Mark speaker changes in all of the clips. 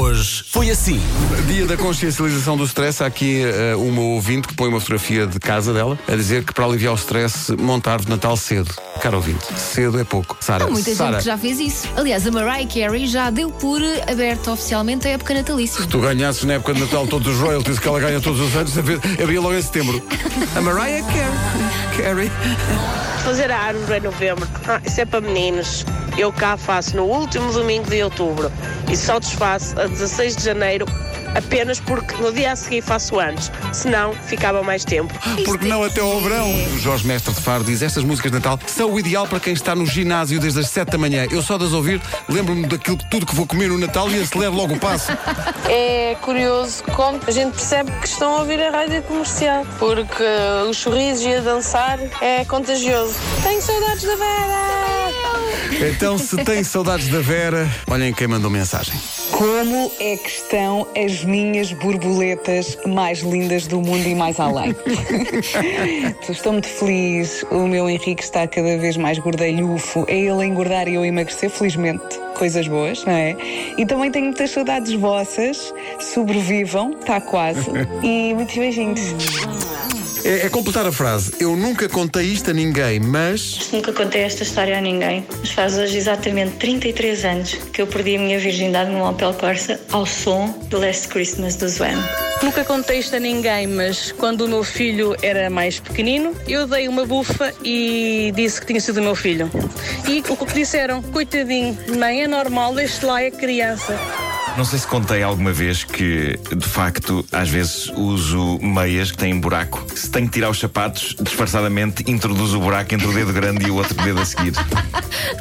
Speaker 1: Hoje foi assim.
Speaker 2: Dia da consciencialização do stress. Há aqui eh, uma ouvinte que põe uma fotografia de casa dela a dizer que para aliviar o stress monta a árvore de Natal cedo. Cara ouvinte, cedo é pouco. Sara,
Speaker 3: Há muita
Speaker 2: Sara,
Speaker 3: gente que já fez isso. Aliás, a Mariah Carey já deu por aberta oficialmente a época natalícia.
Speaker 2: tu ganhasses na época de Natal todos os royalties que ela ganha todos os anos, abria logo em setembro. A Mariah Carey. Carey.
Speaker 4: Fazer a árvore em novembro, ah, isso é para meninos. Eu cá faço no último domingo de outubro e só desfaço a 16 de janeiro apenas porque no dia a seguir faço antes. Senão ficava mais tempo.
Speaker 2: Porque não até ao verão? O Jorge Mestre de Faro diz: Estas músicas de Natal são o ideal para quem está no ginásio desde as 7 da manhã. Eu só das ouvir lembro-me daquilo tudo que vou comer no Natal e acelero logo o passo.
Speaker 5: É curioso como a gente percebe que estão a ouvir a rádio comercial, porque os sorrisos e a dançar é contagioso. Tenho saudades da Vera!
Speaker 2: Então, se tem saudades da Vera, olhem quem mandou mensagem.
Speaker 6: Como é que estão as minhas borboletas mais lindas do mundo e mais além? Estou muito feliz. O meu Henrique está cada vez mais gordalhufo. É ele a engordar e eu a emagrecer, felizmente. Coisas boas, não é? E também tenho muitas saudades vossas. Sobrevivam, está quase. E muitos beijinhos.
Speaker 2: É, é completar a frase. Eu nunca contei isto a ninguém, mas.
Speaker 7: Nunca contei esta história a ninguém, mas faz hoje exatamente 33 anos que eu perdi a minha virgindade num Opel Corsa ao som do Last Christmas do Zwan.
Speaker 5: Nunca contei isto a ninguém, mas quando o meu filho era mais pequenino, eu dei uma bufa e disse que tinha sido o meu filho. E o que disseram? Coitadinho, mãe, é normal, deixe lá a criança.
Speaker 8: Não sei se contei alguma vez que, de facto, às vezes uso meias que têm buraco. Se tenho que tirar os sapatos, disfarçadamente introduzo o buraco entre o dedo grande e o outro dedo a seguir.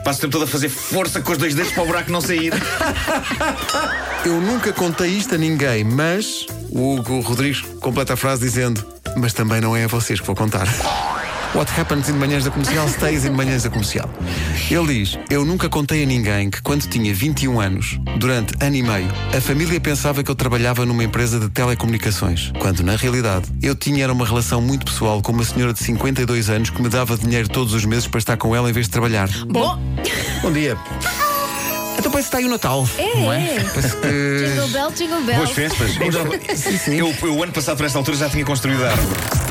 Speaker 8: Passo o tempo todo a fazer força com os dois dedos para o buraco não sair.
Speaker 2: Eu nunca contei isto a ninguém, mas. O Hugo Rodrigues completa a frase dizendo: Mas também não é a vocês que vou contar. What happens in manhãs da comercial stays in manhãs da comercial. Ele diz: Eu nunca contei a ninguém que quando tinha 21 anos, durante ano e meio, a família pensava que eu trabalhava numa empresa de telecomunicações, quando na realidade eu tinha era uma relação muito pessoal com uma senhora de 52 anos que me dava dinheiro todos os meses para estar com ela em vez de trabalhar.
Speaker 3: Bom,
Speaker 2: Bom dia. Então parece que está aí o Natal.
Speaker 3: é,
Speaker 2: não é?
Speaker 3: é.
Speaker 2: Parece que.
Speaker 3: Jingle bell, jingle bell.
Speaker 8: Boas festas.
Speaker 2: Sim, sim.
Speaker 8: Eu, eu, o ano passado, por esta altura, já tinha construído a árvore.